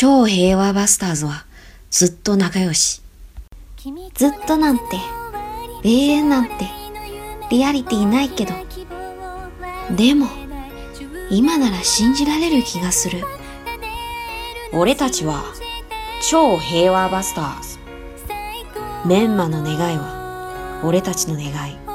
超平和バスターズはずっと仲良し。ずっとなんて、永遠なんて、リアリティないけど。でも、今なら信じられる気がする。俺たちは超平和バスターズ。メンマの願いは俺たちの願い。